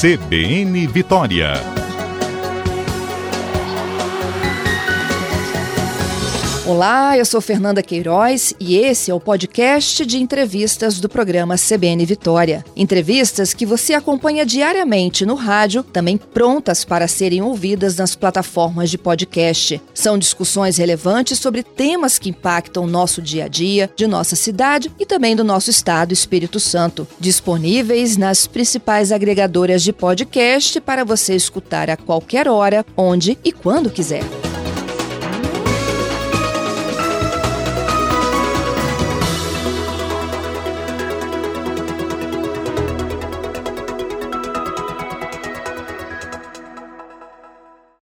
CBN Vitória. Olá, eu sou Fernanda Queiroz e esse é o podcast de entrevistas do programa CBN Vitória. Entrevistas que você acompanha diariamente no rádio, também prontas para serem ouvidas nas plataformas de podcast. São discussões relevantes sobre temas que impactam nosso dia a dia, de nossa cidade e também do nosso estado Espírito Santo. Disponíveis nas principais agregadoras de podcast para você escutar a qualquer hora, onde e quando quiser.